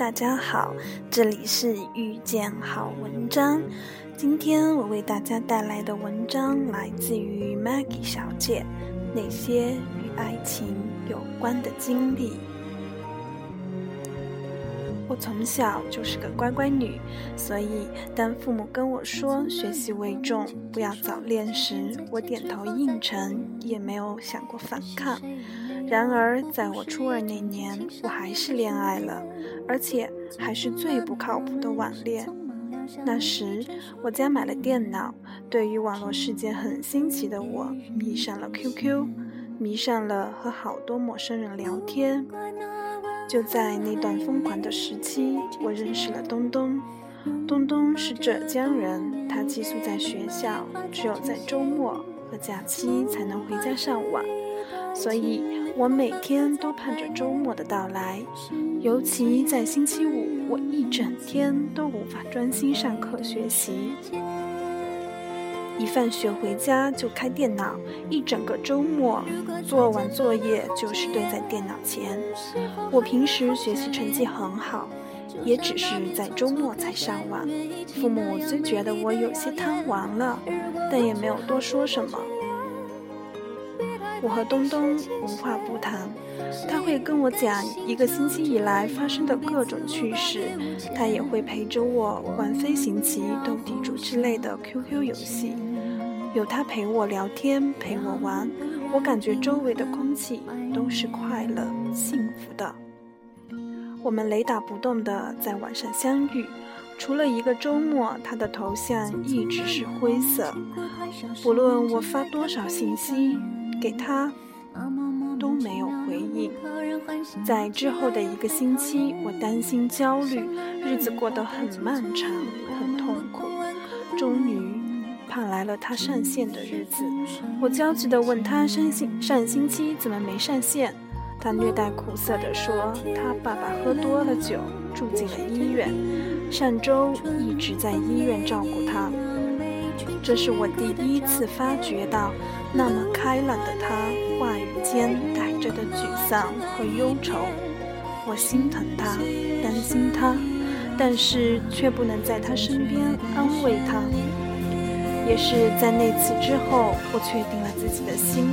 大家好，这里是遇见好文章。今天我为大家带来的文章来自于 Maggie 小姐，那些与爱情有关的经历。我从小就是个乖乖女，所以当父母跟我说学习为重，不要早恋时，我点头应承，也没有想过反抗。然而，在我初二那年，我还是恋爱了，而且还是最不靠谱的网恋。那时，我家买了电脑，对于网络世界很新奇的我，迷上了 QQ，迷上了和好多陌生人聊天。就在那段疯狂的时期，我认识了东东。东东是浙江人，他寄宿在学校，只有在周末和假期才能回家上网，所以我每天都盼着周末的到来。尤其在星期五，我一整天都无法专心上课学习。一放学回家就开电脑，一整个周末做完作业就是堆在电脑前。我平时学习成绩很好，也只是在周末才上网。父母虽觉得我有些贪玩了，但也没有多说什么。我和东东无话不谈，他会跟我讲一个星期以来发生的各种趣事，他也会陪着我玩飞行棋、斗地主之类的 QQ 游戏。有他陪我聊天，陪我玩，我感觉周围的空气都是快乐、幸福的。我们雷打不动的在晚上相遇，除了一个周末，他的头像一直是灰色。不论我发多少信息给他，都没有回应。在之后的一个星期，我担心、焦虑，日子过得很漫长、很痛苦。终于。来了他上线的日子，我焦急地问他上星上星期怎么没上线？他略带苦涩地说，他爸爸喝多了酒，住进了医院，上周一直在医院照顾他。这是我第一次发觉到，那么开朗的他话语间带着的沮丧和忧愁。我心疼他，担心他，但是却不能在他身边安慰他。也是在那次之后，我确定了自己的心，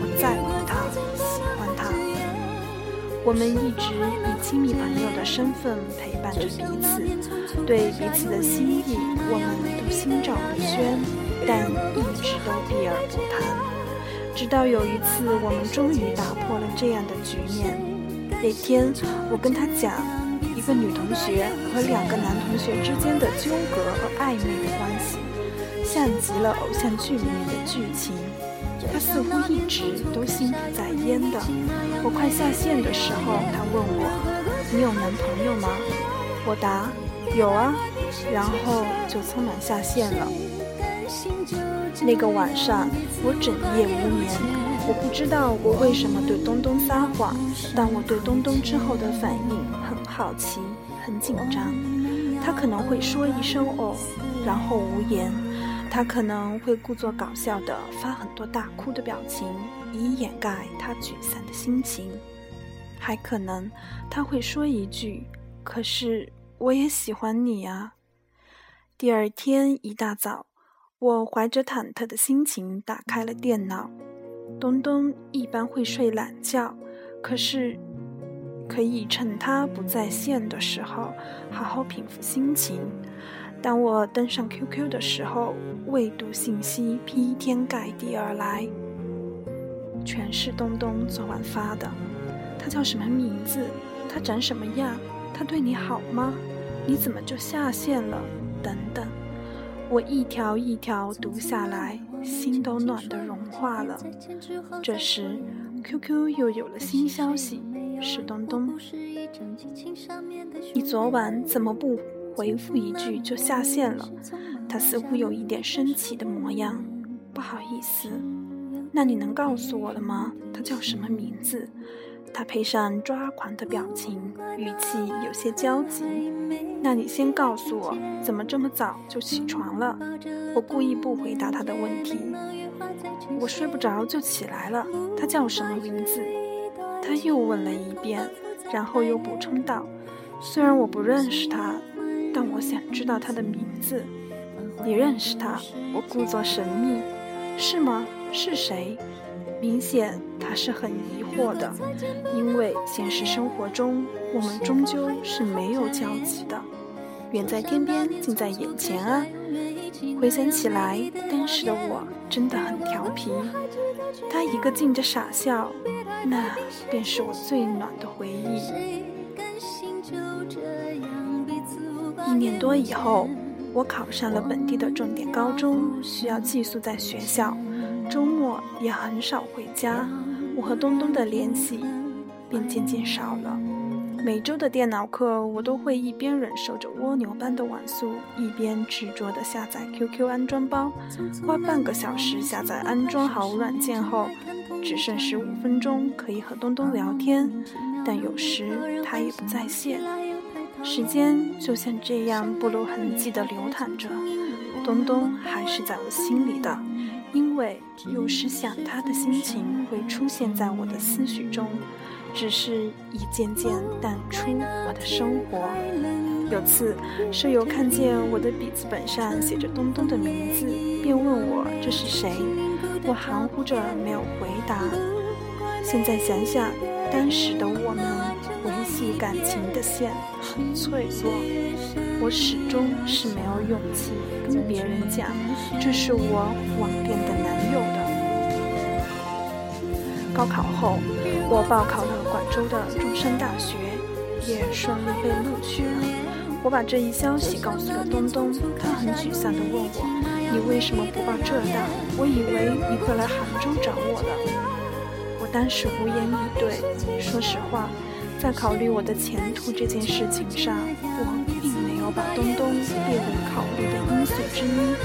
我在乎他，喜欢他。我们一直以亲密朋友的身份陪伴着彼此，对彼此的心意，我们都心照不宣，但一直都避而不谈。直到有一次，我们终于打破了这样的局面。那天，我跟他讲，一个女同学和两个男同学之间的纠葛和暧昧的关系。像极了偶像剧里面的剧情，他似乎一直都心不在焉的。我快下线的时候，他问我：“你有男朋友吗？”我答：“有啊。”然后就匆忙下线了。那个晚上，我整夜无眠。我不知道我为什么对东东撒谎，但我对东东之后的反应很好奇，很紧张。他可能会说一声“哦”，然后无言。他可能会故作搞笑的发很多大哭的表情，以掩盖他沮丧的心情；还可能他会说一句：“可是我也喜欢你啊。”第二天一大早，我怀着忐忑的心情打开了电脑。东东一般会睡懒觉，可是可以趁他不在线的时候好好平复心情。当我登上 QQ 的时候，未读信息劈天盖地而来，全是东东昨晚发的。他叫什么名字？他长什么样？他对你好吗？你怎么就下线了？等等，我一条一条读下来，心都暖得融化了。这时，QQ 又有了新消息，是东东。你昨晚怎么不？回复一句就下线了，他似乎有一点生气的模样。不好意思，那你能告诉我了吗？他叫什么名字？他配上抓狂的表情，语气有些焦急。那你先告诉我，怎么这么早就起床了？我故意不回答他的问题。我睡不着就起来了。他叫什么名字？他又问了一遍，然后又补充道。虽然我不认识他，但我想知道他的名字。你认识他？我故作神秘。是吗？是谁？明显他是很疑惑的，因为现实生活中我们终究是没有交集的。远在天边，近在眼前啊！回想起来，当时的我真的很调皮。他一个劲的傻笑，那便是我最暖的回忆。一年多以后。我考上了本地的重点高中，需要寄宿在学校，周末也很少回家。我和东东的联系便渐渐少了。每周的电脑课，我都会一边忍受着蜗牛般的网速，一边执着地下载 QQ 安装包，花半个小时下载安装好软件后，只剩十五分钟可以和东东聊天，但有时他也不在线。时间就像这样不露痕迹地流淌着，东东还是在我心里的，因为有时想他的心情会出现在我的思绪中，只是一件件淡出我的生活。有次舍友看见我的笔记本上写着东东的名字，便问我这是谁，我含糊着没有回答。现在想想，当时的我们。感情的线很脆弱，我始终是没有勇气跟别人讲这是我网恋的男友的。高考后，我报考了广州的中山大学，也顺利被录取了。我把这一消息告诉了东东，他很沮丧地问我：“你为什么不报浙大？我以为你会来杭州找我的。”我当时无言以对。说实话。在考虑我的前途这件事情上，我并没有把东东列为考虑的因素之一。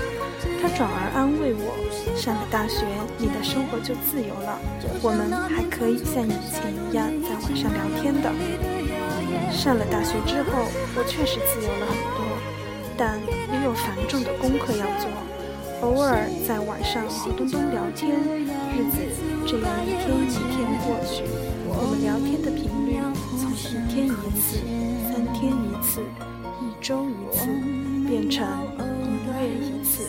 他转而安慰我：“上了大学，你的生活就自由了，我们还可以像以前一样在网上聊天的。”上了大学之后，我确实自由了很多，但也有繁重的功课要做。偶尔在网上和东东聊天，日子这样一天一天过去，我们聊天的频率从。一天一次，三天一次，一周一次，变成一个月一次，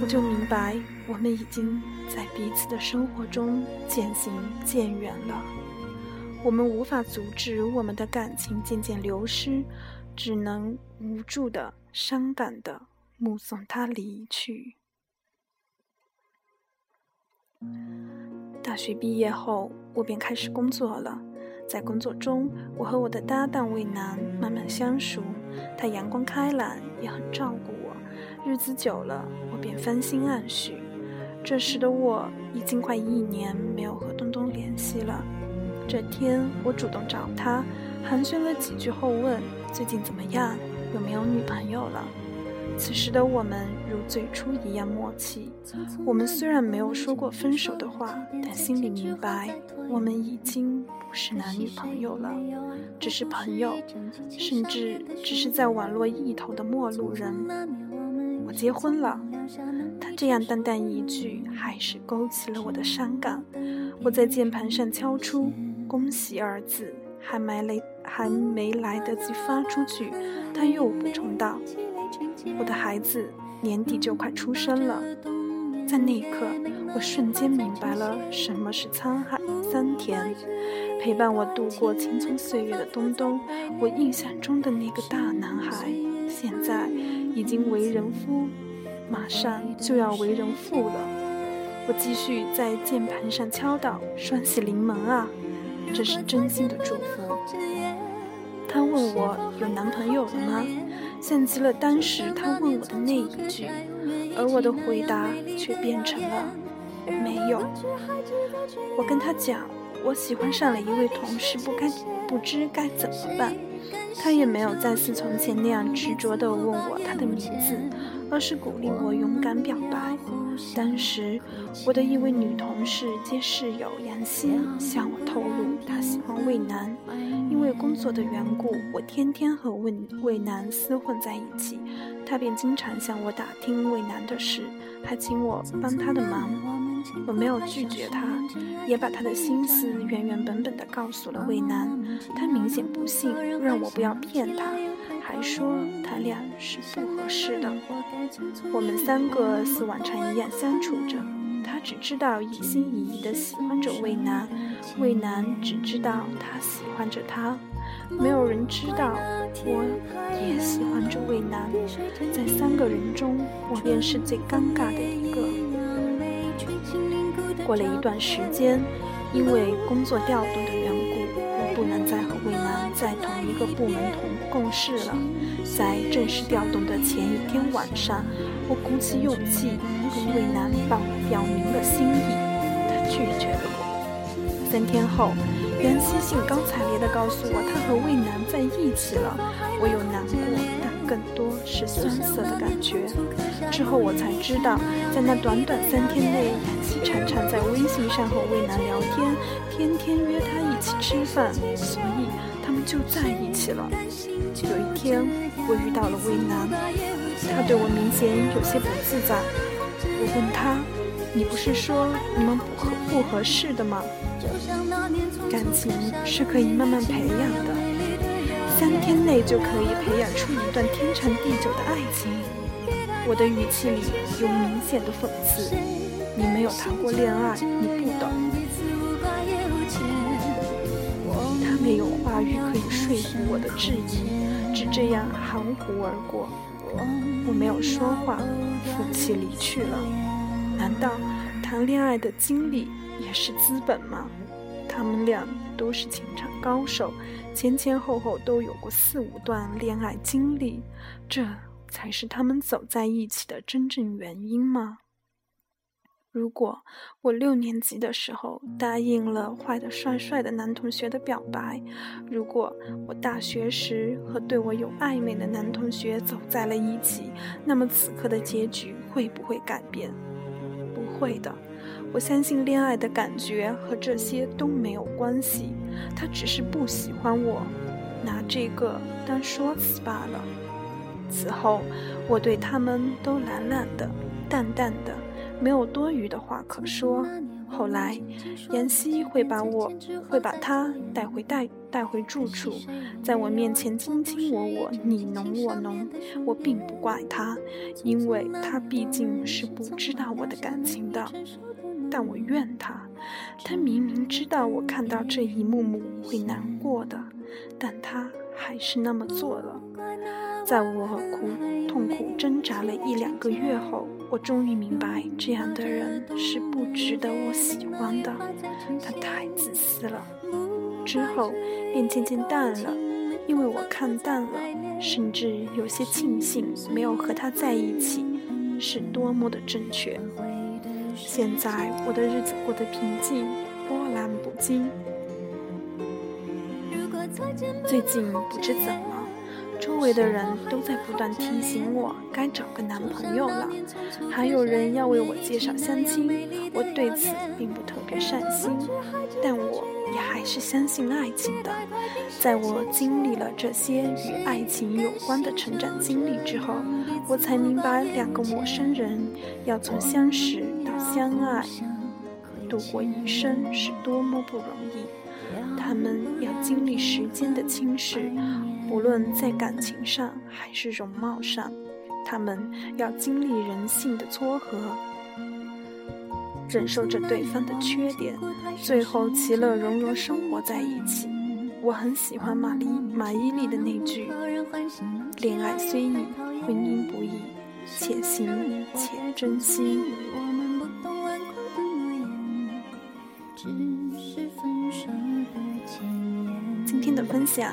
我就明白，我们已经在彼此的生活中渐行渐远了。我们无法阻止我们的感情渐渐流失，只能无助的、伤感的目送他离去。大学毕业后，我便开始工作了。在工作中，我和我的搭档魏楠慢慢相熟，他阳光开朗，也很照顾我。日子久了，我便翻心暗许。这时的我已经快一年没有和东东联系了。这天，我主动找他，寒暄了几句后问：“最近怎么样？有没有女朋友了？”此时的我们如最初一样默契。我们虽然没有说过分手的话，但心里明白，我们已经不是男女朋友了，只是朋友，甚至只是在网络一头的陌路人。我结婚了，他这样淡淡一句，还是勾起了我的伤感。我在键盘上敲出“恭喜”二字，还没来还没来得及发出去，他又补充道。我的孩子年底就快出生了，在那一刻，我瞬间明白了什么是沧海桑田。陪伴我度过青葱岁月的东东，我印象中的那个大男孩，现在已经为人夫，马上就要为人父了。我继续在键盘上敲道：“双喜临门啊！”这是真心的祝福。他问我有男朋友了吗？像极了当时他问我的那一句，而我的回答却变成了没有。我跟他讲，我喜欢上了一位同事，不该不知该怎么办。他也没有再似从前那样执着地问我他的名字，而是鼓励我勇敢表白。当时，我的一位女同事兼室友杨希向我透露，她喜欢魏楠。因为工作的缘故，我天天和魏魏楠厮混在一起，他便经常向我打听魏楠的事，还请我帮他的忙。我没有拒绝他，也把他的心思原原本本的告诉了魏南。他明显不信，让我不要骗他，还说他俩是不合适的。我们三个似往常一样相处着，他只知道一心一意的喜欢着魏南，魏南只知道他喜欢着他。没有人知道，我也喜欢着魏南。在三个人中，我便是最尴尬的一个。过了一段时间，因为工作调动的缘故，我不能再和魏一个部门同共事了。在正式调动的前一天晚上，我鼓起勇气跟魏南表表明了心意，他拒绝了我。三天后。袁熙兴高采烈地告诉我，他和魏南在一起了。我有难过，但更多是酸涩的感觉。之后我才知道，在那短短三天内，袁熙常常在微信上和魏南聊天，天天约他一起吃饭，所以就在一起了。有一天，我遇到了魏南，他对我明显有些不自在。我问他：“你不是说你们不合不合适的吗？”感情是可以慢慢培养的，三天内就可以培养出一段天长地久的爱情。我的语气里有明显的讽刺。你没有谈过恋爱，你不懂。没有话语可以说服我的质疑，只这样含糊而过。我没有说话，负气离去了。难道谈恋爱的经历？也是资本吗？他们俩都是情场高手，前前后后都有过四五段恋爱经历，这才是他们走在一起的真正原因吗？如果我六年级的时候答应了坏的帅帅的男同学的表白，如果我大学时和对我有暧昧的男同学走在了一起，那么此刻的结局会不会改变？不会的。我相信恋爱的感觉和这些都没有关系，他只是不喜欢我，拿这个当说辞罢了。此后，我对他们都懒懒的、淡淡的，没有多余的话可说。后来，妍希会把我，会把他带回带带回住处，在我面前卿卿我我、你侬我侬。我并不怪他，因为他毕竟是不知道我的感情的。但我怨他，他明明知道我看到这一幕幕会难过的，但他还是那么做了。在我苦痛苦挣扎了一两个月后，我终于明白，这样的人是不值得我喜欢的。他太自私了。之后便渐渐淡了，因为我看淡了，甚至有些庆幸没有和他在一起，是多么的正确。现在我的日子过得平静，波澜不惊。最近不知怎么，周围的人都在不断提醒我该找个男朋友了，还有人要为我介绍相亲。我对此并不特别善心，但我也还是相信爱情的。在我经历了这些与爱情有关的成长经历之后，我才明白，两个陌生人要从相识到。相爱，度过一生是多么不容易。他们要经历时间的侵蚀，不论在感情上还是容貌上，他们要经历人性的撮合，忍受着对方的缺点，最后其乐融融生活在一起。我很喜欢马丽马伊琍的那句：“恋爱虽易，婚姻不易，且行且珍惜。”今天的分享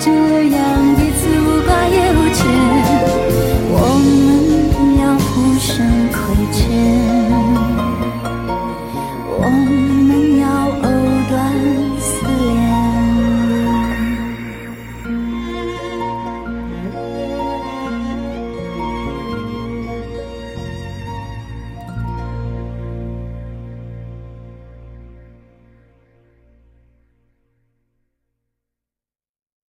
这样